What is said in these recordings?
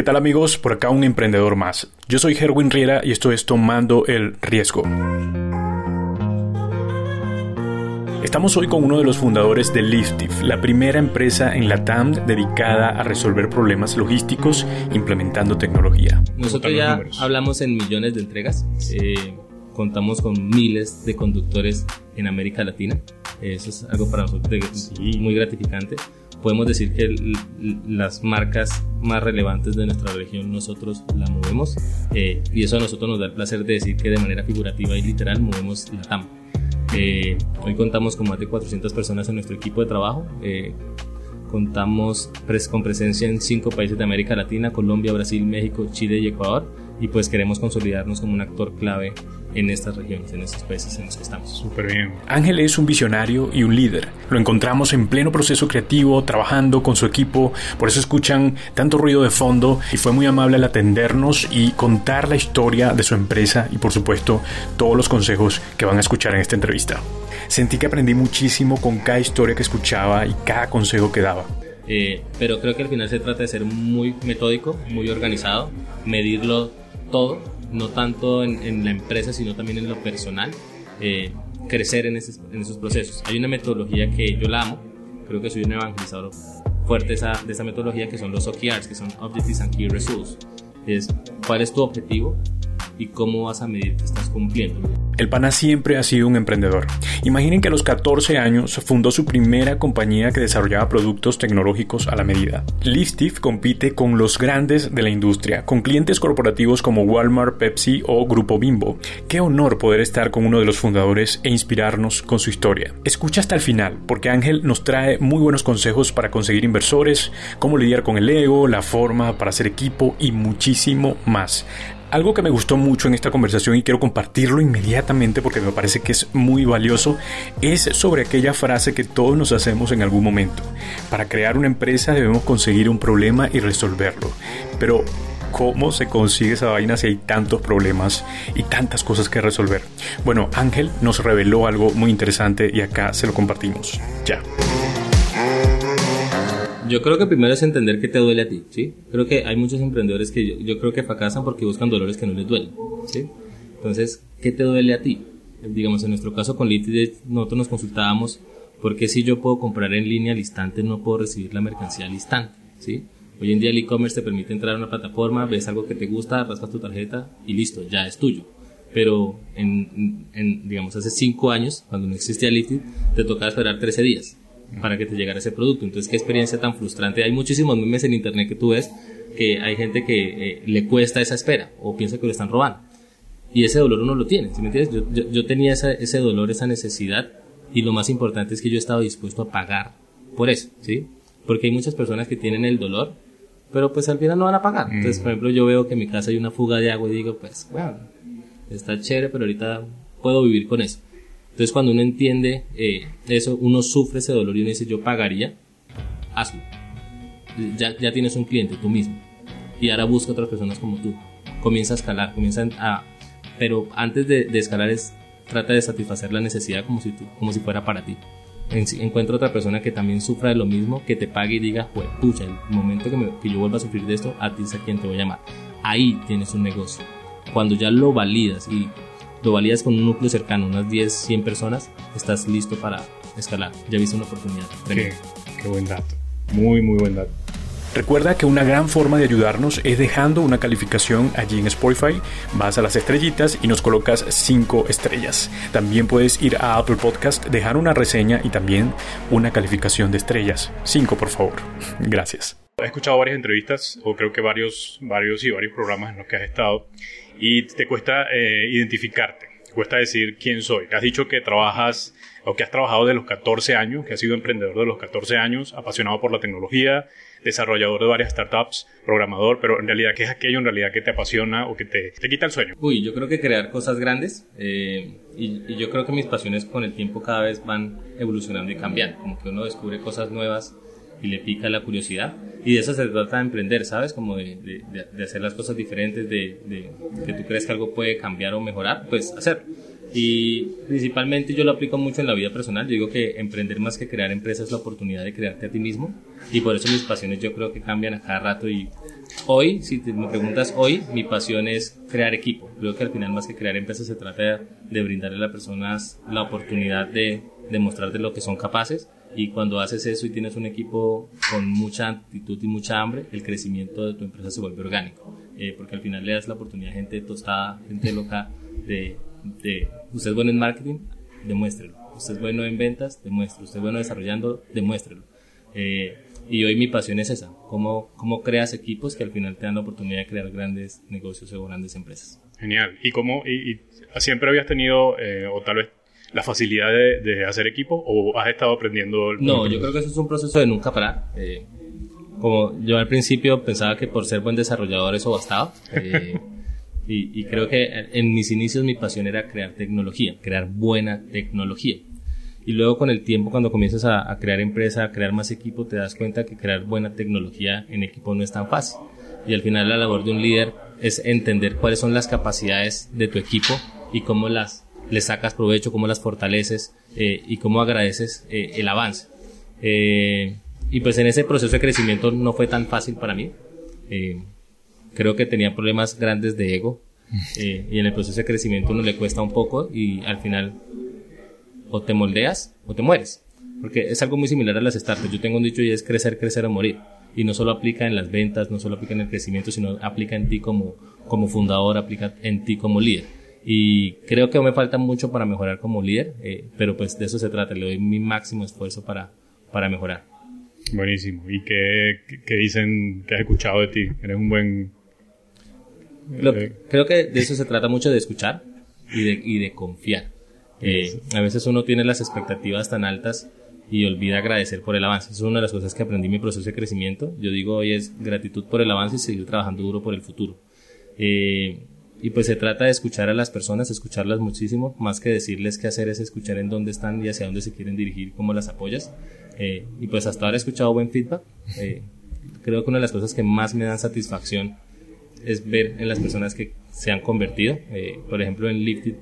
¿Qué tal amigos? Por acá un emprendedor más. Yo soy Herwin Riera y esto es Tomando el Riesgo. Estamos hoy con uno de los fundadores de Liftif, la primera empresa en la TAM dedicada a resolver problemas logísticos implementando tecnología. Nosotros ya hablamos en millones de entregas, eh, contamos con miles de conductores en América Latina, eso es algo para nosotros muy gratificante. Podemos decir que las marcas más relevantes de nuestra región nosotros la movemos eh, y eso a nosotros nos da el placer de decir que de manera figurativa y literal movemos la TAM. Eh, hoy contamos con más de 400 personas en nuestro equipo de trabajo. Eh, contamos con presencia en cinco países de América Latina, Colombia, Brasil, México, Chile y Ecuador. Y pues queremos consolidarnos como un actor clave en estas regiones, en estos países en los que estamos. Súper bien. Ángel es un visionario y un líder. Lo encontramos en pleno proceso creativo, trabajando con su equipo, por eso escuchan tanto ruido de fondo y fue muy amable al atendernos y contar la historia de su empresa y por supuesto todos los consejos que van a escuchar en esta entrevista. Sentí que aprendí muchísimo con cada historia que escuchaba y cada consejo que daba. Eh, pero creo que al final se trata de ser muy metódico, muy organizado, medirlo todo no tanto en, la empresa, sino también en lo personal, eh, crecer en, esos procesos. Hay una metodología que yo la amo, creo que soy un evangelizador fuerte esa, de esa metodología, que son los OKRs, que son Objectives and Key Results. Es cuál es tu objetivo y cómo vas a medir que estás cumpliendo. El pana siempre ha sido un emprendedor. Imaginen que a los 14 años fundó su primera compañía que desarrollaba productos tecnológicos a la medida. Liftif compite con los grandes de la industria, con clientes corporativos como Walmart, Pepsi o Grupo Bimbo. Qué honor poder estar con uno de los fundadores e inspirarnos con su historia. Escucha hasta el final, porque Ángel nos trae muy buenos consejos para conseguir inversores, cómo lidiar con el ego, la forma para hacer equipo y muchísimo más. Algo que me gustó mucho en esta conversación y quiero compartirlo inmediatamente porque me parece que es muy valioso es sobre aquella frase que todos nos hacemos en algún momento. Para crear una empresa debemos conseguir un problema y resolverlo. Pero ¿cómo se consigue esa vaina si hay tantos problemas y tantas cosas que resolver? Bueno, Ángel nos reveló algo muy interesante y acá se lo compartimos. Ya. Yo creo que primero es entender qué te duele a ti, ¿sí? Creo que hay muchos emprendedores que yo, creo que fracasan porque buscan dolores que no les duelen, ¿sí? Entonces, ¿qué te duele a ti? Digamos, en nuestro caso con Litid, nosotros nos consultábamos porque si yo puedo comprar en línea al instante, no puedo recibir la mercancía al instante, ¿sí? Hoy en día el e-commerce te permite entrar a una plataforma, ves algo que te gusta, raspas tu tarjeta y listo, ya es tuyo. Pero en, digamos, hace cinco años, cuando no existía Litid, te tocaba esperar 13 días para que te llegara ese producto. Entonces, qué experiencia tan frustrante. Hay muchísimos memes en internet que tú ves que hay gente que eh, le cuesta esa espera o piensa que lo están robando. Y ese dolor uno lo tiene, ¿sí me entiendes? Yo, yo, tenía ese dolor, esa necesidad y lo más importante es que yo estaba dispuesto a pagar por eso, ¿sí? Porque hay muchas personas que tienen el dolor, pero pues al final no van a pagar. Entonces, por ejemplo, yo veo que en mi casa hay una fuga de agua y digo, pues, bueno, está chévere, pero ahorita puedo vivir con eso. Entonces cuando uno entiende eh, eso, uno sufre ese dolor y uno dice yo pagaría, hazlo. Ya, ya tienes un cliente tú mismo. Y ahora busca otras personas como tú. Comienza a escalar, comienza a... Pero antes de, escalar es, trata de satisfacer la necesidad como si, tú, como si fuera para ti. encuentra otra persona que también sufra de lo mismo, que te pague y diga, pues, pucha, el momento que, me, que yo vuelva a sufrir de esto, a ti es a quien te voy a llamar. Ahí tienes un negocio. Cuando ya lo validas y lo validas con un núcleo cercano, unas 10, 100 personas, estás listo para escalar. Ya viste una oportunidad. Qué, qué buen dato. Muy, muy buen dato. Recuerda que una gran forma de ayudarnos es dejando una calificación allí en Spotify. Vas a las estrellitas y nos colocas 5 estrellas. También puedes ir a Apple Podcast, dejar una reseña y también una calificación de estrellas. 5 por favor. Gracias. He escuchado varias entrevistas, o creo que varios, varios y varios programas en los que has estado, y te cuesta eh, identificarte, te cuesta decir quién soy. Has dicho que trabajas o que has trabajado de los 14 años, que has sido emprendedor de los 14 años, apasionado por la tecnología, desarrollador de varias startups, programador, pero en realidad, ¿qué es aquello en realidad que te apasiona o que te, te quita el sueño? Uy, yo creo que crear cosas grandes eh, y, y, yo creo que mis pasiones con el tiempo cada vez van evolucionando y cambiando, como que uno descubre cosas nuevas y le pica la curiosidad. Y de eso se trata de emprender, ¿sabes? Como de, de, hacer las cosas diferentes, de, que tú crees que algo puede cambiar o mejorar, pues hacer. Y principalmente yo lo aplico mucho en la vida personal. Yo digo que emprender más que crear empresas es la oportunidad de crearte a ti mismo. Y por eso mis pasiones yo creo que cambian a cada rato y hoy, si me preguntas hoy, mi pasión es crear equipo. Creo que al final más que crear empresas se trata de brindarle a las personas la oportunidad de demostrar de lo que son capaces y cuando haces eso y tienes un equipo con mucha actitud y mucha hambre, el crecimiento de tu empresa se vuelve orgánico. Eh, porque al final le das la oportunidad a gente tostada, gente loca, de, de usted es bueno en marketing, demuéstrelo. Usted es bueno en ventas, demuéstrelo. Usted es bueno desarrollando, demuéstrelo. Eh, y hoy mi pasión es esa, cómo, cómo creas equipos que al final te dan la oportunidad de crear grandes negocios o grandes empresas. Genial. ¿Y cómo, y, siempre habías tenido, eh, o tal vez la facilidad de, hacer equipo o has estado aprendiendo? no, yo creo que eso es un proceso de nunca parar. Eh, como yo al principio pensaba que por ser buen desarrollador eso bastaba. Eh, y, y, creo que en mis inicios mi pasión era crear tecnología, crear buena tecnología. Y luego con el tiempo, cuando comienzas a, a, crear empresa, a crear más equipo, te das cuenta que crear buena tecnología en equipo no es tan fácil. Y al final la labor de un líder es entender cuáles son las capacidades de tu equipo y cómo las le sacas provecho, cómo las fortaleces eh, y cómo agradeces eh, el avance. Eh, y pues en ese proceso de crecimiento no fue tan fácil para mí. creo que tenía problemas grandes de ego y en el proceso de crecimiento uno le cuesta un poco y al final o te moldeas o te mueres. Porque es algo muy similar a las startups. Yo tengo un dicho y es crecer, crecer o morir. Y no solo aplica en las ventas, no solo aplica en el crecimiento, sino aplica en ti como, como fundador, aplica en ti como líder y creo que me falta mucho para mejorar como líder, eh, pero pues de eso se trata, le doy mi máximo esfuerzo para, para mejorar. Buenísimo. ¿Y qué, qué dicen que has escuchado de ti? Eres un buen... Eh, creo que de eso se trata mucho de escuchar y de, y de confiar. Eh, a veces uno tiene las expectativas tan altas y olvida agradecer por el avance. Eso es una de las cosas que aprendí en mi proceso de crecimiento. Yo digo hoy es gratitud por el avance y seguir trabajando duro por el futuro. Eh, y pues se trata de escuchar a las personas, escucharlas muchísimo, más que decirles qué hacer es escuchar en dónde están y hacia dónde se quieren dirigir, cómo las apoyas. Eh, y pues hasta ahora he escuchado buen feedback. Eh, creo que una de las cosas que más me dan satisfacción es ver en las personas que se han convertido. Eh, por ejemplo, en Lifted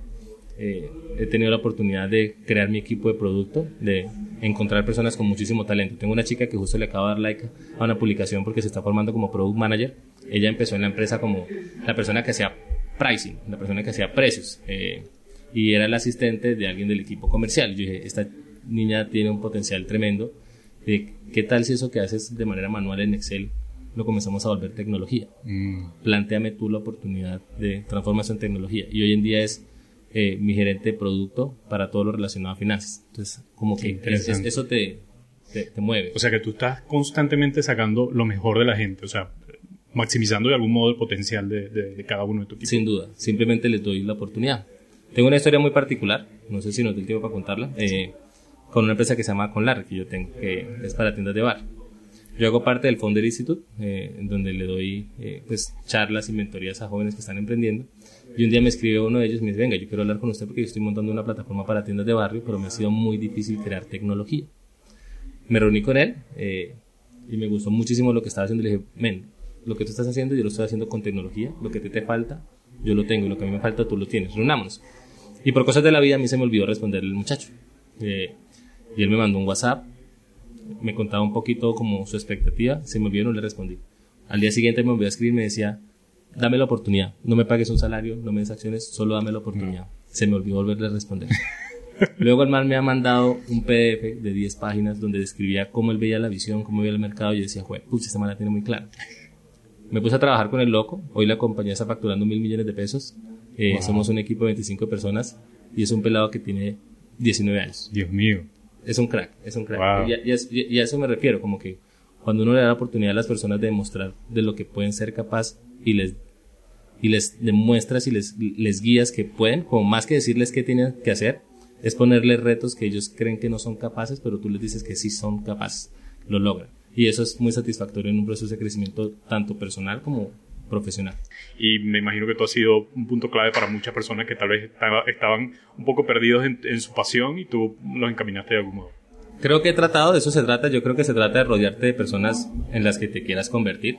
he tenido la oportunidad de crear mi equipo de producto, de encontrar personas con muchísimo talento. Tengo una chica que justo le acaba de dar like a una publicación porque se está formando como product manager. Ella empezó en la empresa como la persona que sea pricing, la persona que hacía precios. Eh, y era el asistente de alguien del equipo comercial. Yo dije, esta niña tiene un potencial tremendo. ¿Qué tal si eso que haces de manera manual en Excel lo comenzamos a volver tecnología? Mm. Plantéame tú la oportunidad de transformación en tecnología. Y hoy en día es eh, mi gerente de producto para todo lo relacionado a finanzas. Entonces, como que eso te, te, te, mueve. O sea, que tú estás constantemente sacando lo mejor de la gente. O sea, maximizando de algún modo el potencial de, cada uno de tu equipo. Sin duda, simplemente les doy la oportunidad. Tengo una historia muy particular, no sé si nos doy tiempo para contarla, eh, con una empresa que se llama Conlar, que yo tengo, que es para tiendas de bar. Yo hago parte del Founder Institute, eh, donde le doy eh, pues, charlas y mentorías a jóvenes que están emprendiendo. Y un día me escribe uno de ellos y me dice, venga, yo quiero hablar con usted porque yo estoy montando una plataforma para tiendas de barrio, pero me ha sido muy difícil crear tecnología. Me reuní con él y me gustó muchísimo lo que estaba haciendo. Le dije, men, lo que tú estás haciendo yo lo estoy haciendo con tecnología, lo que te, te falta yo lo tengo y lo que a mí me falta tú lo tienes, reunámonos. Y por cosas de la vida a mí se me olvidó responderle al muchacho. Eh, y él me mandó un WhatsApp, me contaba un poquito como su expectativa, se me olvidó no le respondí. Al día siguiente me volvió a escribir y me decía, dame la oportunidad, no me pagues un salario, no me des acciones, solo dame la oportunidad. Se me olvidó volverle a responder. Luego el man me ha mandado un PDF de 10 páginas donde describía cómo él veía la visión, cómo veía el mercado y yo decía, joder, pucha, esta man la tiene muy clara. Me puse a trabajar con el loco. Hoy la compañía está facturando mil millones de pesos. Eh, somos un equipo de 25 personas y es un pelado que tiene 19 años. Dios mío. Es un crack, es un crack. Y, a eso me refiero, como que cuando uno le da la oportunidad a las personas de demostrar de lo que pueden ser capaz y les y les demuestras y les, les guías que pueden, como más que decirles qué tienen que hacer, es ponerles retos que ellos creen que no son capaces, pero tú les dices que sí son capaces, lo logran y eso es muy satisfactorio en un proceso de crecimiento tanto personal como profesional. Y me imagino que tú has sido un punto clave para muchas personas que tal vez estaban un poco perdidos en, su pasión y tú los encaminaste de algún modo. Creo que he tratado, de eso se trata, yo creo que se trata de rodearte de personas en las que te quieras convertir.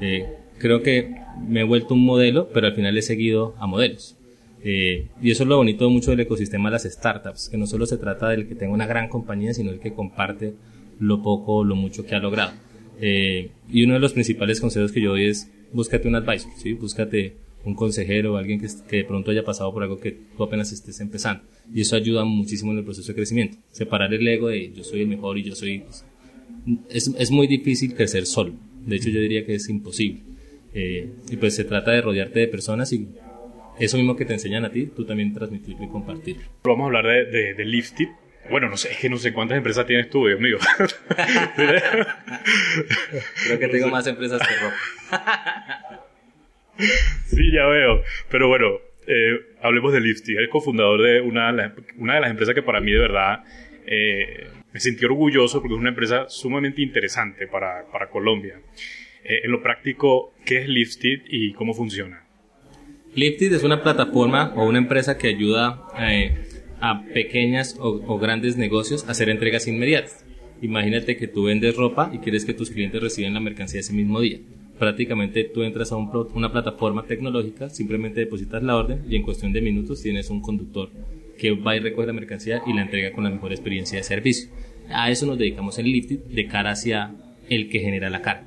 Eh, creo que me he vuelto un modelo, pero al final he seguido a modelos. Eh, y eso es lo bonito mucho del ecosistema de las startups, que no solo se trata del que tenga una gran compañía, sino el que comparte lo poco lo mucho que ha logrado. Eh, y uno de los principales consejos que yo doy es búscate un advisor, ¿sí? búscate un consejero alguien que, de pronto haya pasado por algo que tú apenas estés empezando. Y eso ayuda muchísimo en el proceso de crecimiento. Separar el ego de yo soy el mejor y yo soy... Es, es muy difícil crecer solo. De hecho, yo diría que es imposible. Eh, y pues se trata de rodearte de personas y eso mismo que te enseñan a ti, tú también transmitirlo y compartirlo. Vamos a hablar de, de, de. Bueno, no sé, es que no sé cuántas empresas tienes tú, Dios mío. Creo que tengo más empresas que ropa. sí, ya veo. Pero bueno, eh, hablemos de Lifted. Es cofundador de una, una de las empresas que para mí de verdad eh, me sentí orgulloso porque es una empresa sumamente interesante para, para Colombia. Eh, en lo práctico, ¿qué es Lifted y cómo funciona? Lifted es una plataforma o una empresa que ayuda eh, a pequeñas o, grandes negocios hacer entregas inmediatas. Imagínate que tú vendes ropa y quieres que tus clientes reciban la mercancía ese mismo día. Prácticamente tú entras a un, una plataforma tecnológica, simplemente depositas la orden y en cuestión de minutos tienes un conductor que va y recoge la mercancía y la entrega con la mejor experiencia de servicio. A eso nos dedicamos en Lifted de cara hacia el que genera la carga.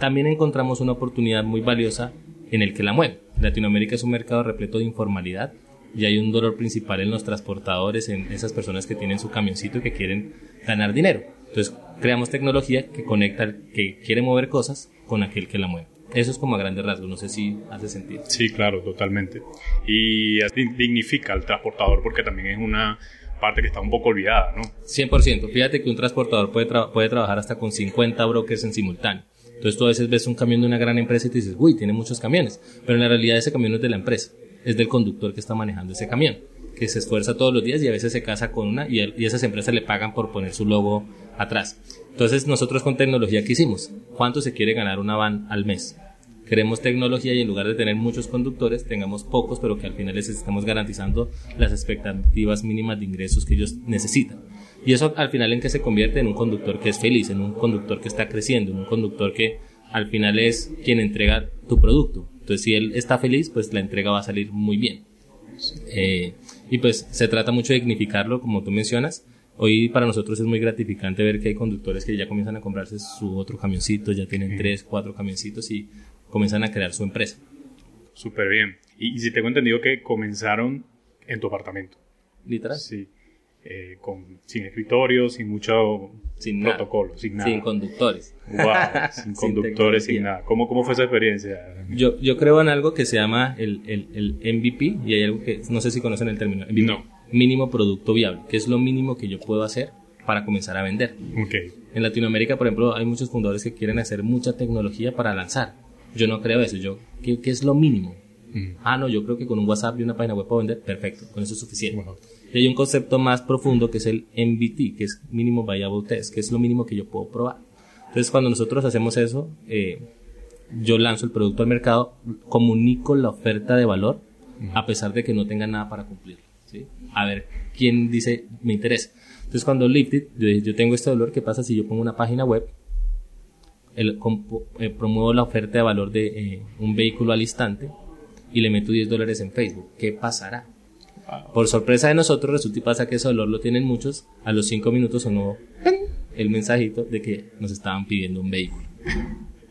También encontramos una oportunidad muy valiosa en el que la mueve. Latinoamérica es un mercado repleto de informalidad y hay un dolor principal en los transportadores, en esas personas que tienen su camioncito y que quieren ganar dinero. Entonces creamos tecnología que conecta al que quiere mover cosas con aquel que la mueve. Eso es como a grandes rasgos, no sé si hace sentido. Sí, claro, totalmente. Y dignifica al transportador porque también es una parte que está un poco olvidada, ¿no? 100%. Fíjate que un transportador puede, tra puede trabajar hasta con 50 brokers en simultáneo. Entonces tú a veces ves un camión de una gran empresa y te dices, uy, tiene muchos camiones. Pero en la realidad ese camión es de la empresa, es del conductor que está manejando ese camión, que se esfuerza todos los días y a veces se casa con una y, esas empresas le pagan por poner su logo atrás. Entonces nosotros con tecnología, ¿qué hicimos? ¿Cuánto se quiere ganar una van al mes? Queremos tecnología y en lugar de tener muchos conductores, tengamos pocos, pero que al final les estamos garantizando las expectativas mínimas de ingresos que ellos necesitan. Y eso al final en que se convierte en un conductor que es feliz, en un conductor que está creciendo, en un conductor que al final es quien entrega tu producto. Entonces si él está feliz, pues la entrega va a salir muy bien. Eh, y pues se trata mucho de dignificarlo, como tú mencionas. Hoy para nosotros es muy gratificante ver que hay conductores que ya comienzan a comprarse su otro camioncito, ya tienen tres, cuatro camioncitos y comienzan a crear su empresa. Súper bien. Y, y si tengo entendido que comenzaron en tu apartamento. Literal. Sí. Eh, con, sin escritorio, sin mucho sin protocolo, nada. sin nada. Sin conductores. Wow, sin conductores, sin, sin, nada. ¿Cómo, ¿Cómo fue esa experiencia? Yo, yo creo en algo que se llama el, el, el MVP y hay algo que no sé si conocen el término. MVP, no. Mínimo producto viable, que es lo mínimo que yo puedo hacer para comenzar a vender. Okay. En Latinoamérica, por ejemplo, hay muchos fundadores que quieren hacer mucha tecnología para lanzar. Yo no creo eso. Yo, ¿qué, qué es lo mínimo? Mm. Ah, no, yo creo que con un WhatsApp y una página web puedo vender. Perfecto, con eso es suficiente. Wow. Y hay un concepto más profundo que es el MVT, que es Mínimo Viable Test, que es lo mínimo que yo puedo probar. Entonces, cuando nosotros hacemos eso, eh, yo lanzo el producto al mercado, comunico la oferta de valor, a pesar de que no tenga nada para cumplir. ¿sí? A ver, ¿quién dice me interesa? Entonces, cuando Lifted, yo, yo tengo este dolor, ¿qué pasa si yo pongo una página web? El, eh, promuevo la oferta de valor de eh, un vehículo al instante y le meto 10 dólares en Facebook. ¿Qué pasará? Por sorpresa de nosotros, resulta y pasa que ese dolor lo tienen muchos. A los 5 minutos sonó el mensajito de que nos estaban pidiendo un vehículo.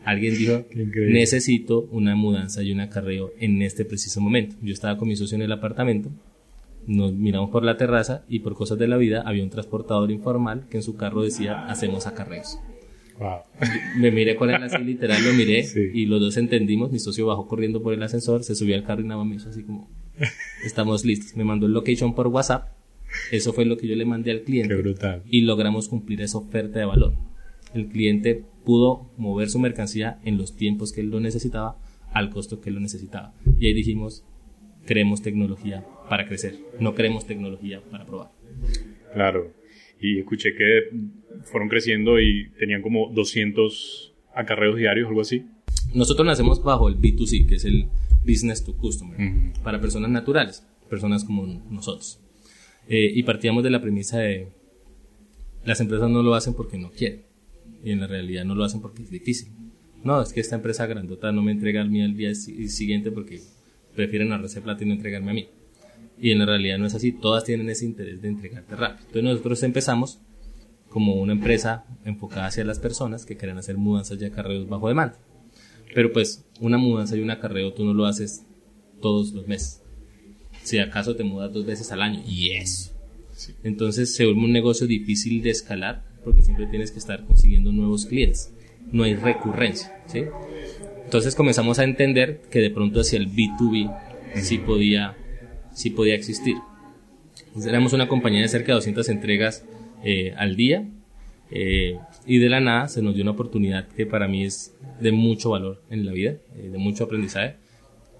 Alguien dijo, necesito una mudanza y un acarreo en este preciso momento. Yo estaba con mi socio en el apartamento, nos miramos por la terraza y por cosas de la vida había un transportador informal que en su carro decía, hacemos acarreos. Wow. Me miré con él así, literal, lo miré sí. y los dos entendimos. Mi socio bajó corriendo por el ascensor, se subió al carro y nada más me hizo así como, estamos listos. Me mandó el location por WhatsApp. Eso fue lo que yo le mandé al cliente. Qué brutal. Y logramos cumplir esa oferta de valor. El cliente pudo mover su mercancía en los tiempos que él lo necesitaba, al costo que él lo necesitaba. Y ahí dijimos, creemos tecnología para crecer, no creemos tecnología para probar. Claro. Y escuché que fueron creciendo y tenían como 200 acarreos diarios, algo así. Nosotros nacemos bajo el B2C, que es el Business to Customer, uh -huh. para personas naturales, personas como nosotros. Eh, y partíamos de la premisa de las empresas no lo hacen porque no quieren, y en la realidad no lo hacen porque es difícil. No, es que esta empresa grandota no me entrega al mí al día siguiente porque prefieren ahorrarse plata y no entregarme a mí. Y en la realidad no es así, todas tienen ese interés de entregarte rápido. Entonces nosotros empezamos como una empresa enfocada hacia las personas que querían hacer mudanzas y acarreos bajo demanda. Pero pues una mudanza y un acarreo tú no lo haces todos los meses. Si acaso te mudas dos veces al año. Y eso. Entonces se vuelve un negocio difícil de escalar porque siempre tienes que estar consiguiendo nuevos clientes. No hay recurrencia. ¿sí? Entonces comenzamos a entender que de pronto hacia el B2B sí podía, sí podía existir. éramos una compañía de cerca de 200 entregas eh, al día eh, y de la nada se nos dio una oportunidad que para mí es de mucho valor en la vida, eh, de mucho aprendizaje.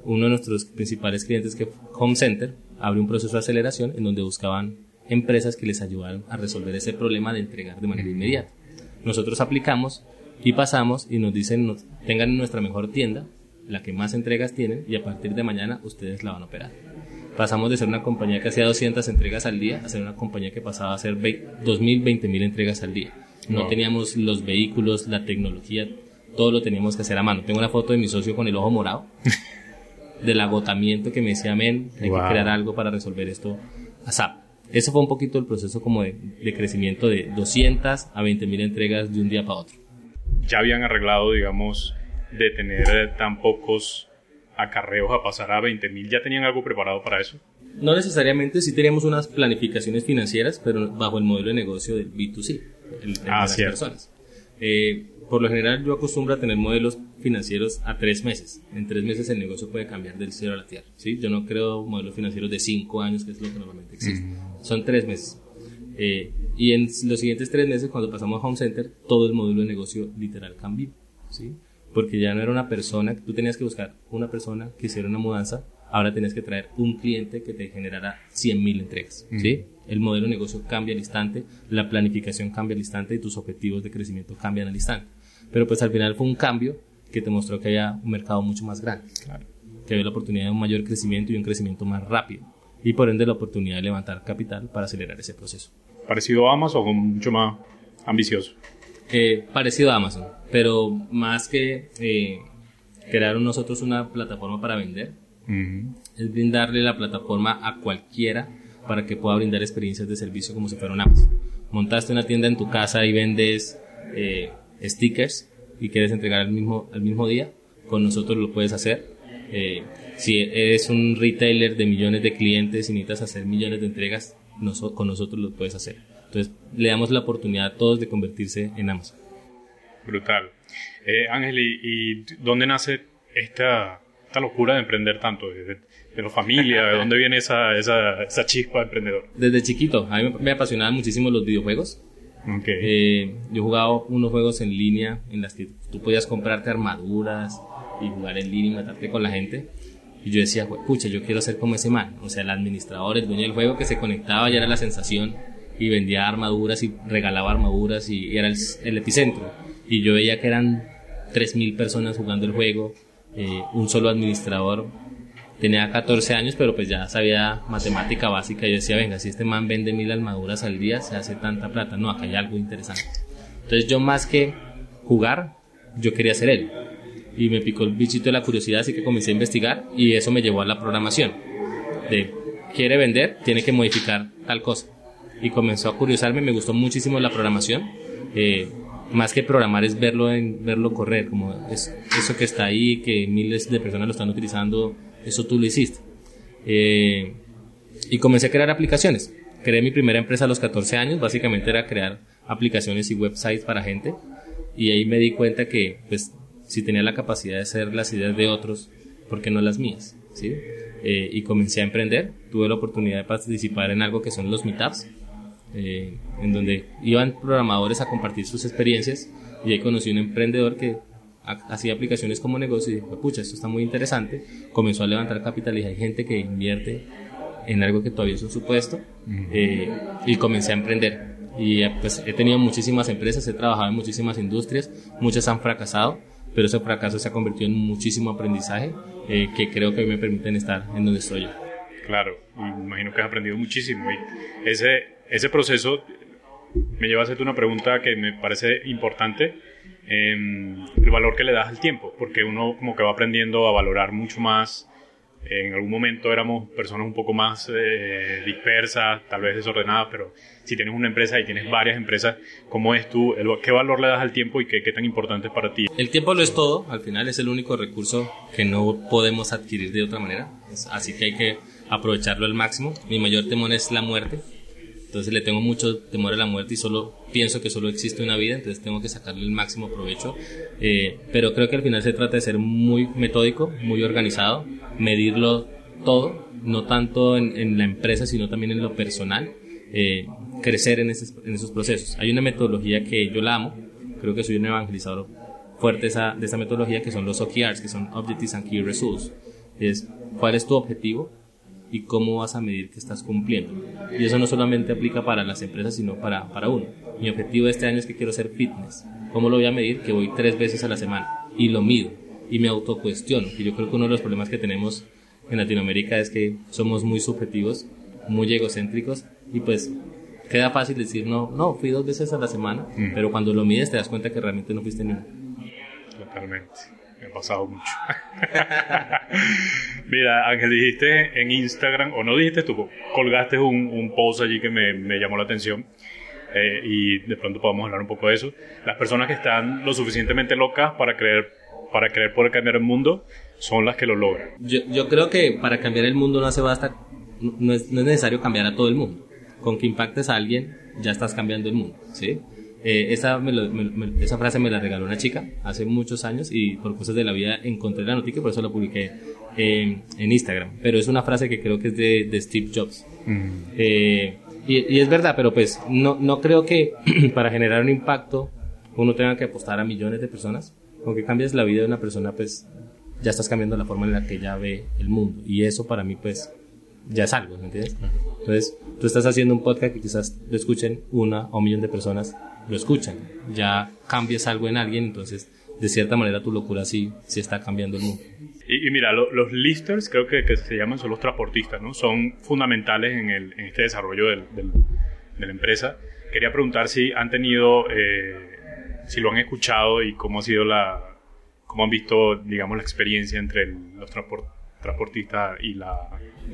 Uno de nuestros principales clientes, que Home Center, abrió un proceso de aceleración en donde buscaban empresas que les ayudaran a resolver ese problema de entregar de manera inmediata. Nosotros aplicamos y pasamos y nos dicen, tengan nuestra mejor tienda, la que más entregas tienen, y a partir de mañana ustedes la van a operar. Pasamos de ser una compañía que hacía 200 entregas al día a ser una compañía que pasaba a hacer 2.000, 20.000 entregas al día. No teníamos los vehículos, la tecnología, todo lo teníamos que hacer a mano. Tengo una foto de mi socio con el ojo morado, del agotamiento que me decía, men, hay que crear algo para resolver esto a SAP. Ese fue un poquito el proceso como de, de crecimiento de 200 a 20.000 entregas de un día para otro ya habían arreglado, digamos, de tener tan pocos acarreos a pasar a 20.000, ¿ya tenían algo preparado para eso? No necesariamente, sí teníamos unas planificaciones financieras, pero bajo el modelo de negocio del B2C, el, de ah, las personas. Eh, por lo general yo acostumbro a tener modelos financieros a tres meses. En tres meses el negocio puede cambiar del cielo a la tierra. ¿sí? Yo no creo modelos financieros de cinco años, que es lo que normalmente existe. Son tres meses. Eh, y en los siguientes tres meses, cuando pasamos a Home Center, todo el módulo de negocio literal cambió. ¿sí? Porque ya no era una persona, tú tenías que buscar una persona que hiciera una mudanza, ahora tenías que traer un cliente que te generara 100.000 entregas. ¿sí? El modelo de negocio cambia al instante, la planificación cambia al instante y tus objetivos de crecimiento cambian al instante. Pero pues al final fue un cambio que te mostró que había un mercado mucho más grande, que había la oportunidad de un mayor crecimiento y un crecimiento más rápido y por ende la oportunidad de levantar capital para acelerar ese proceso. ¿Parecido a Amazon o mucho más ambicioso? Eh, parecido a Amazon, pero más que eh, crear nosotros una plataforma para vender, es brindarle la plataforma a cualquiera para que pueda brindar experiencias de servicio como si fuera un Amazon. Montaste una tienda en tu casa y vendes eh, stickers y quieres entregar al mismo, al mismo día, con nosotros lo puedes hacer. Eh, si eres un retailer de millones de clientes y necesitas hacer millones de entregas, con nosotros lo puedes hacer. Entonces, le damos la oportunidad a todos de convertirse en Amazon. Brutal. Eh, Ángel, ¿y, dónde nace esta, esta locura de emprender tanto? ¿De, la familia? ¿De dónde viene esa, esa, esa, chispa de emprendedor? Desde chiquito. A mí me, apasionaban muchísimo los videojuegos. Okay. Eh, yo jugaba unos juegos en línea en las que tú podías comprarte armaduras y jugar en línea y matarte con la gente. Y yo decía, pucha, yo quiero ser como ese man. O sea, el administrador, el dueño del juego que se conectaba ya era la sensación y vendía armaduras y regalaba armaduras y, era el, epicentro. Y yo veía que eran 3.000 personas jugando el juego, eh, un solo administrador. Tenía 14 años, pero pues ya sabía matemática básica. Yo decía, venga, si este man vende mil armaduras al día, se hace tanta plata. No, acá hay algo interesante. Entonces yo más que jugar, yo quería ser él y me picó el bichito de la curiosidad, así que comencé a investigar y eso me llevó a la programación. De quiere vender, tiene que modificar tal cosa. Y comenzó a curiosarme, me gustó muchísimo la programación. Eh, más que programar es verlo en, verlo correr, como es, eso que está ahí, que miles de personas lo están utilizando, eso tú lo hiciste. Eh, y comencé a crear aplicaciones. Creé mi primera empresa a los 14 años, básicamente era crear aplicaciones y websites para gente. Y ahí me di cuenta que pues si tenía la capacidad de hacer las ideas de otros, ¿por qué no las mías? ¿Sí? Eh, y comencé a emprender. Tuve la oportunidad de participar en algo que son los meetups, eh, en donde iban programadores a compartir sus experiencias y ahí conocí un emprendedor que hacía aplicaciones como negocio y dije, pucha, esto está muy interesante. Comenzó a levantar capital y hay gente que invierte en algo que todavía es un supuesto eh, y comencé a emprender. Y pues he tenido muchísimas empresas, he trabajado en muchísimas industrias, muchas han fracasado pero ese fracaso se ha convertido en muchísimo aprendizaje eh, que creo que me permiten estar en donde estoy. Claro, me imagino que has aprendido muchísimo y ese, ese proceso me lleva a hacerte una pregunta que me parece importante, el valor que le das al tiempo, porque uno como que va aprendiendo a valorar mucho más En algún momento éramos personas un poco más eh, dispersas, tal vez desordenadas, pero si tienes una empresa y tienes varias empresas, ¿cómo es tú? ¿Qué valor le das al tiempo y qué, qué tan importante es para ti? El tiempo lo es todo, al final es el único recurso que no podemos adquirir de otra manera, así que hay que aprovecharlo al máximo. Mi mayor temor es la muerte, entonces le tengo mucho temor a la muerte y solo pienso que solo existe una vida, entonces tengo que sacarle el máximo provecho. Eh, pero creo que al final se trata de ser muy metódico, muy organizado, medirlo todo, no tanto en, la empresa, sino también en lo personal, eh, crecer en, en, esos procesos. Hay una metodología que yo la amo, creo que soy un evangelizador fuerte esa, de esa metodología, que son los OKRs, que son Objectives and Key Results. Es cuál es tu objetivo, y cómo vas a medir que estás cumpliendo. Y eso no solamente aplica para las empresas, sino para, para uno. Mi objetivo de este año es que quiero ser fitness. ¿Cómo lo voy a medir? Que voy tres veces a la semana y lo mido y me autocuestiono. Que yo creo que uno de los problemas que tenemos en Latinoamérica es que somos muy subjetivos, muy egocéntricos y pues queda fácil decir no, no, fui dos veces a la semana, mm. pero cuando lo mides te das cuenta que realmente no fuiste ni uno. Totalmente ha pasado mucho. Mira, Ángel, dijiste en Instagram, o no dijiste tú, colgaste un, un post allí que me, me llamó la atención. Eh, y de pronto podemos hablar un poco de eso. Las personas que están lo suficientemente locas para creer, para creer poder cambiar el mundo son las que lo logran. Yo, yo creo que para cambiar el mundo no hace basta, no es, no es necesario cambiar a todo el mundo. Con que impactes a alguien, ya estás cambiando el mundo, ¿sí? Eh, esa, esa frase me la regaló una chica hace muchos años y por cosas de la vida encontré la noticia y por eso la publiqué en Instagram. Pero es una frase que creo que es de, de Steve Jobs. Mm. Eh, y, y, es verdad, pero pues no, no creo que para generar un impacto uno tenga que apostar a millones de personas. Con que cambies la vida de una persona, pues ya estás cambiando la forma en la que ella ve el mundo. Y eso para mí, pues ya es algo, ¿me entiendes? Entonces, tú estás haciendo un podcast que quizás lo escuchen una o un millón de personas lo escuchan. Ya cambias algo en alguien, entonces de cierta manera tu locura sí, sí está cambiando el mundo. Y, mira, los listers creo que, que, se llaman son los transportistas, ¿no? Son fundamentales en, el, en este desarrollo del, de la empresa. Quería preguntar si han tenido, eh, si lo han escuchado y cómo ha sido la, cómo han visto, digamos, la experiencia entre los transportistas y la,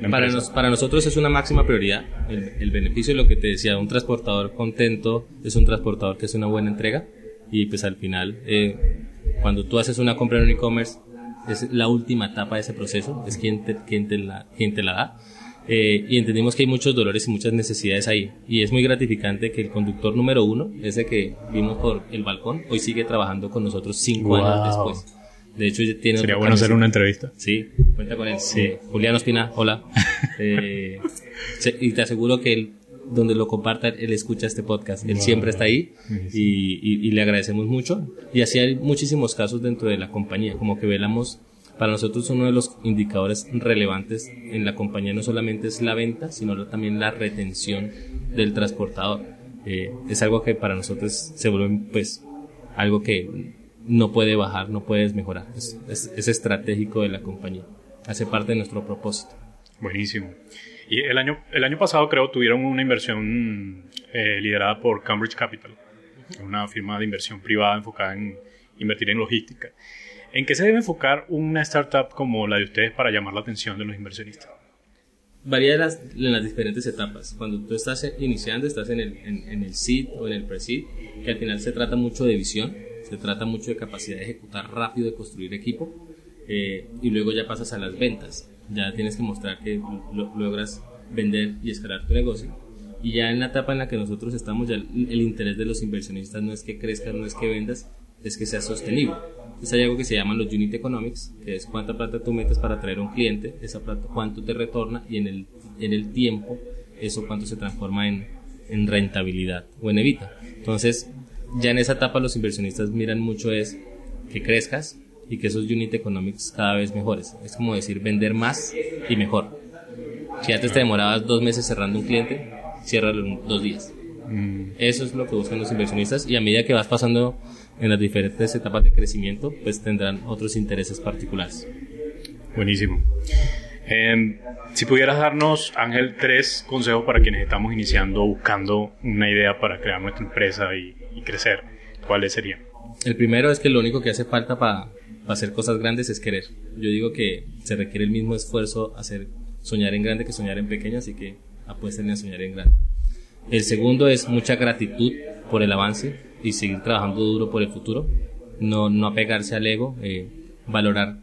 para, para, nosotros es una máxima prioridad. El, el, beneficio de lo que te decía, un transportador contento es un transportador que es una buena entrega. Y pues al final, eh, cuando tú haces una compra en un e-commerce, es la última etapa de ese proceso, es quien te, quien te, la, quien te la da. Eh, y entendimos que hay muchos dolores y muchas necesidades ahí. Y es muy gratificante que el conductor número uno, ese que vimos por el balcón, hoy sigue trabajando con nosotros cinco años después. De hecho, tiene Sería bueno hacer una entrevista. Sí, cuenta con él. Sí. Julián Ospina, hola. eh, y te aseguro que él, donde lo comparta, él escucha este podcast. Él siempre está ahí y, y, le agradecemos mucho. Y así hay muchísimos casos dentro de la compañía, como que velamos. Para nosotros uno de los indicadores relevantes en la compañía no solamente es la venta, sino también la retención del transportador. Eh, es algo que para nosotros se vuelve pues algo que no puede bajar, no puedes mejorar. Es, es, estratégico de la compañía. Hace parte de nuestro propósito. Buenísimo. Y el año, el año pasado creo tuvieron una inversión eh, liderada por Cambridge Capital, una firma de inversión privada enfocada en invertir en logística. ¿En qué se debe enfocar una startup como la de ustedes para llamar la atención de los inversionistas? Varía en las, en las diferentes etapas. Cuando tú estás iniciando, estás en el, en, en el seed o en el pre-seed, que al final se trata mucho de visión se trata mucho de capacidad de ejecutar rápido, de construir equipo, eh, y luego ya pasas a las ventas. Ya tienes que mostrar que logras vender y escalar tu negocio. Y ya en la etapa en la que nosotros estamos, ya el, interés de los inversionistas no es que crezcas, no es que vendas, es que sea sostenible. Entonces hay algo que se llama los unit economics, que es cuánta plata tú metes para atraer a un cliente, esa plata cuánto te retorna y en el, en el tiempo eso cuánto se transforma en, en rentabilidad o en evita. Entonces ya en esa etapa los inversionistas miran mucho es que crezcas y que esos unit economics cada vez mejores. Es como decir vender más y mejor. Si antes te demorabas dos meses cerrando un cliente, ciérralo en dos días. Mm. Eso es lo que buscan los inversionistas y a medida que vas pasando en las diferentes etapas de crecimiento, pues tendrán otros intereses particulares. Buenísimo. Em, si pudieras darnos, Ángel, tres consejos para quienes estamos iniciando, buscando una idea para crear nuestra empresa y, crecer, ¿cuáles serían? El primero es que lo único que hace falta para hacer cosas grandes es querer. Yo digo que se requiere el mismo esfuerzo hacer soñar en grande que soñar en pequeño, así que apuesten a soñar en grande. El segundo es mucha gratitud por el avance y seguir trabajando duro por el futuro, no, no apegarse al ego, eh, valorar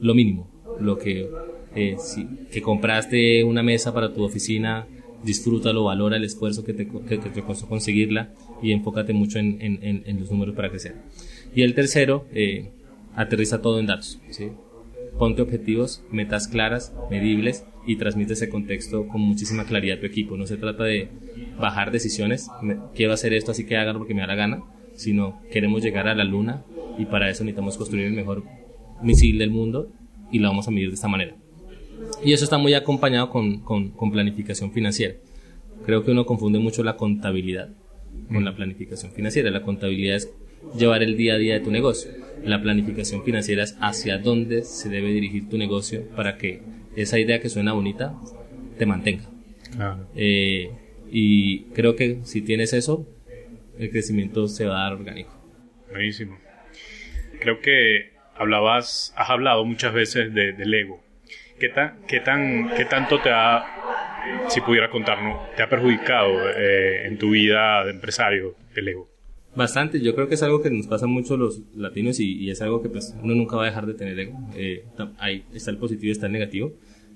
lo mínimo, lo que, eh, si, que compraste una mesa para tu oficina, disfrútalo, valora el esfuerzo que te, que te costó conseguirla y enfócate mucho en, en, en, los números para crecer. Y el tercero, eh, aterriza todo en datos. ¿sí? Ponte objetivos, metas claras, medibles y transmite ese contexto con muchísima claridad a tu equipo. No se trata de bajar decisiones, quiero hacer esto así que háganlo porque me da la gana, sino queremos llegar a la luna y para eso necesitamos construir el mejor misil del mundo y lo vamos a medir de esta manera. Y eso está muy acompañado con, con, planificación financiera. Creo que uno confunde mucho la contabilidad con la planificación financiera. La contabilidad es llevar el día a día de tu negocio. La planificación financiera es hacia dónde se debe dirigir tu negocio para que esa idea que suena bonita te mantenga. Eh, y creo que si tienes eso, el crecimiento se va a dar orgánico. Buenísimo. Creo que hablabas, has hablado muchas veces de, del ego. ¿Qué, tan, qué, tan, ¿Qué tanto te ha, si pudiera contarnos, te ha perjudicado eh, en tu vida de empresario el ego? Bastante, yo creo que es algo que nos pasa mucho los latinos y, es algo que pues uno nunca va a dejar de tener ego. Eh, ahí está el positivo y está el negativo.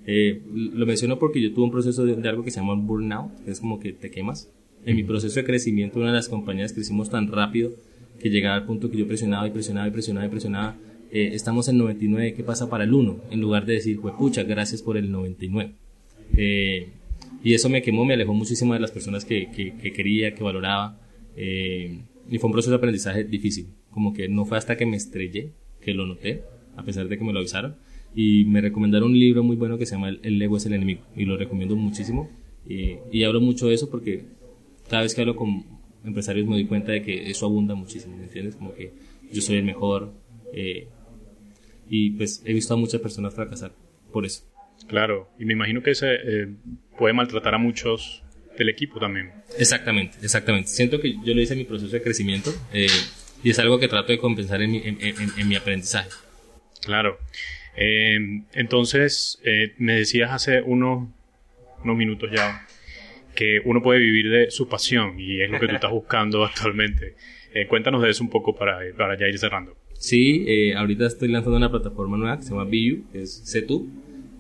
Eh, lo menciono porque yo tuve un proceso de, algo que se llama burnout, que es como que te quemas. En mi proceso de crecimiento, una de las compañías crecimos tan rápido que llegaba al punto que yo presionaba y presionaba y presionaba y presionaba eh, estamos en 99, ¿qué pasa para el 1? En lugar de decir, pucha, gracias por el 99. Eh, y eso me quemó, me alejó muchísimo de las personas que, que, quería, que valoraba. Eh, y fue un proceso de aprendizaje difícil. Como que no fue hasta que me estrellé que lo noté, a pesar de que me lo avisaron. Y me recomendaron un libro muy bueno que se llama El ego es el enemigo. Y lo recomiendo muchísimo. y hablo mucho de eso porque cada vez que hablo con empresarios me doy cuenta de que eso abunda muchísimo, ¿me entiendes? Como que yo soy el mejor, eh, y pues he visto a muchas personas fracasar por eso. Claro, y me imagino que se eh, puede maltratar a muchos del equipo también. Exactamente, exactamente. Siento que yo lo hice en mi proceso de crecimiento eh, y es algo que trato de compensar en mi, en, mi aprendizaje. Claro. Eh, entonces, me decías hace unos, unos minutos ya que uno puede vivir de su pasión y es lo que tú estás buscando actualmente. cuéntanos de eso un poco para, para ya ir cerrando. Sí, eh, ahorita estoy lanzando una plataforma nueva que se llama Biu, que es Sé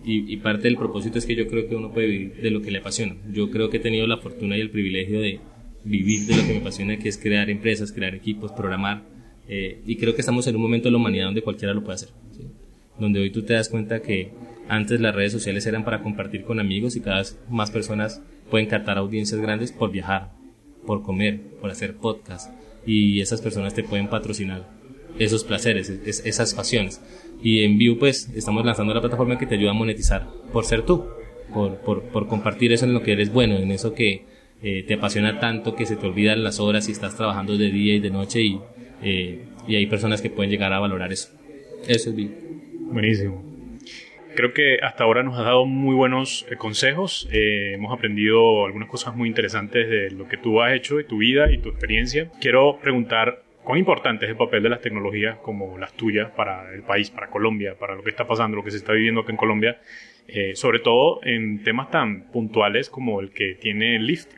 y, parte del propósito es que yo creo que uno puede vivir de lo que le apasiona. Yo creo que he tenido la fortuna y el privilegio de vivir de lo que me apasiona, que es crear empresas, crear equipos, programar, eh, y creo que estamos en un momento de la humanidad donde cualquiera lo puede hacer. Donde hoy tú te das cuenta que antes las redes sociales eran para compartir con amigos y cada vez más personas pueden captar audiencias grandes por viajar, por comer, por hacer podcast, y esas personas te pueden patrocinar esos placeres, esas pasiones. Y en View pues estamos lanzando la plataforma que te ayuda a monetizar por ser tú, por, por, por compartir eso en lo que eres bueno, en eso que eh, te apasiona tanto que se te olvidan las horas y estás trabajando de día y de noche y, eh, y hay personas que pueden llegar a valorar eso. Eso es View. Buenísimo. Creo que hasta ahora nos has dado muy buenos eh, consejos. hemos aprendido algunas cosas muy interesantes de lo que tú has hecho, de tu vida y tu experiencia. Quiero preguntar ¿Cuán importante es el papel de las tecnologías como las tuyas para el país, para Colombia, para lo que está pasando, lo que se está viviendo aquí en Colombia, eh, sobre todo en temas tan puntuales como el que tiene Lyft?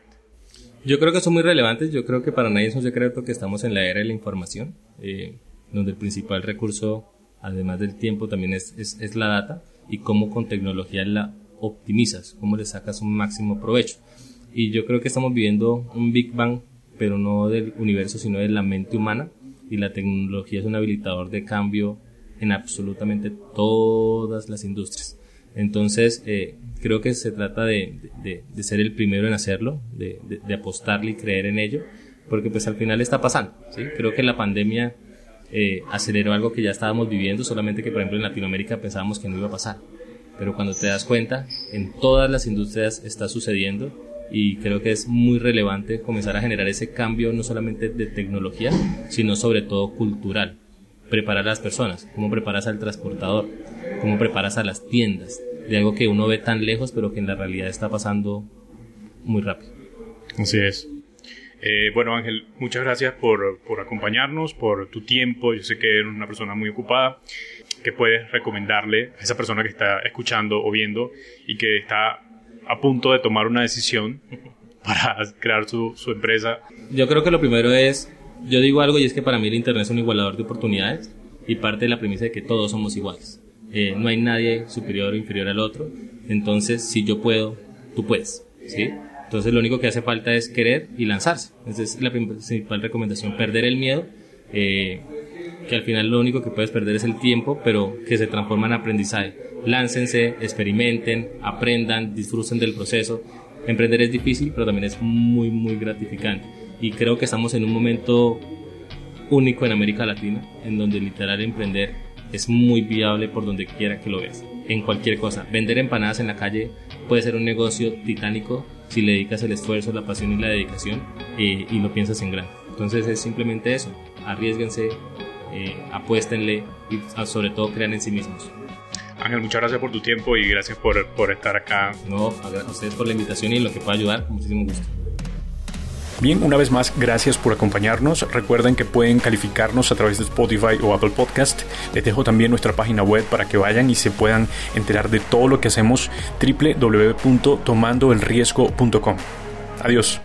Yo creo que son muy relevantes. Yo creo que para nadie es un secreto que estamos en la era de la información, eh, donde el principal recurso, además del tiempo, también es, es, es la data y cómo con tecnología la optimizas, cómo le sacas un máximo provecho. Y yo creo que estamos viviendo un Big Bang pero no del universo, sino de la mente humana. Y la tecnología es un habilitador de cambio en absolutamente todas las industrias. Entonces, eh, creo que se trata de, de, ser el primero en hacerlo, de, de, apostarle y creer en ello, porque pues al final está pasando. ¿sí? Creo que la pandemia eh, aceleró algo que ya estábamos viviendo, solamente que por ejemplo en Latinoamérica pensábamos que no iba a pasar. Pero cuando te das cuenta, en todas las industrias está sucediendo y creo que es muy relevante comenzar a generar ese cambio no solamente de tecnología, sino sobre todo cultural. Preparar a las personas, cómo preparas al transportador, cómo preparas a las tiendas, de algo que uno ve tan lejos pero que en la realidad está pasando muy rápido. Así es. Eh, bueno Ángel, muchas gracias por, por acompañarnos, por tu tiempo, yo sé que eres una persona muy ocupada. que puedes recomendarle a esa persona que está escuchando o viendo y que está a punto de tomar una decisión para crear su, su empresa? Yo creo que lo primero es, yo digo algo y es que para mí el Internet es un igualador de oportunidades y parte de la premisa de que todos somos iguales. Eh, no hay nadie superior o inferior al otro. Entonces, si yo puedo, tú puedes. ¿sí? Entonces, lo único que hace falta es querer y lanzarse. Esa es la principal recomendación, perder el miedo. Eh, que al final lo único que puedes perder es el tiempo, pero que se transforma en aprendizaje. Láncense, experimenten, aprendan, disfruten del proceso. Emprender es difícil, pero también es muy, muy gratificante. Y creo que estamos en un momento único en América Latina, en donde literal emprender es muy viable por donde quiera que lo veas, en cualquier cosa. Vender empanadas en la calle puede ser un negocio titánico si le dedicas el esfuerzo, la pasión y la dedicación eh, y lo piensas en grande. Entonces es simplemente eso, arriesguense, eh, apuéstenle y ah, sobre todo crean en sí mismos. Ángel, muchas gracias por tu tiempo y gracias por, por estar acá. No, a ustedes por la invitación y lo que pueda ayudar, muchísimo gusto. Bien, una vez más, gracias por acompañarnos. Recuerden que pueden calificarnos a través de Spotify o Apple Podcast. Les dejo también nuestra página web para que vayan y se puedan enterar de todo lo que hacemos www.tomandoelriesgo.com. Adiós.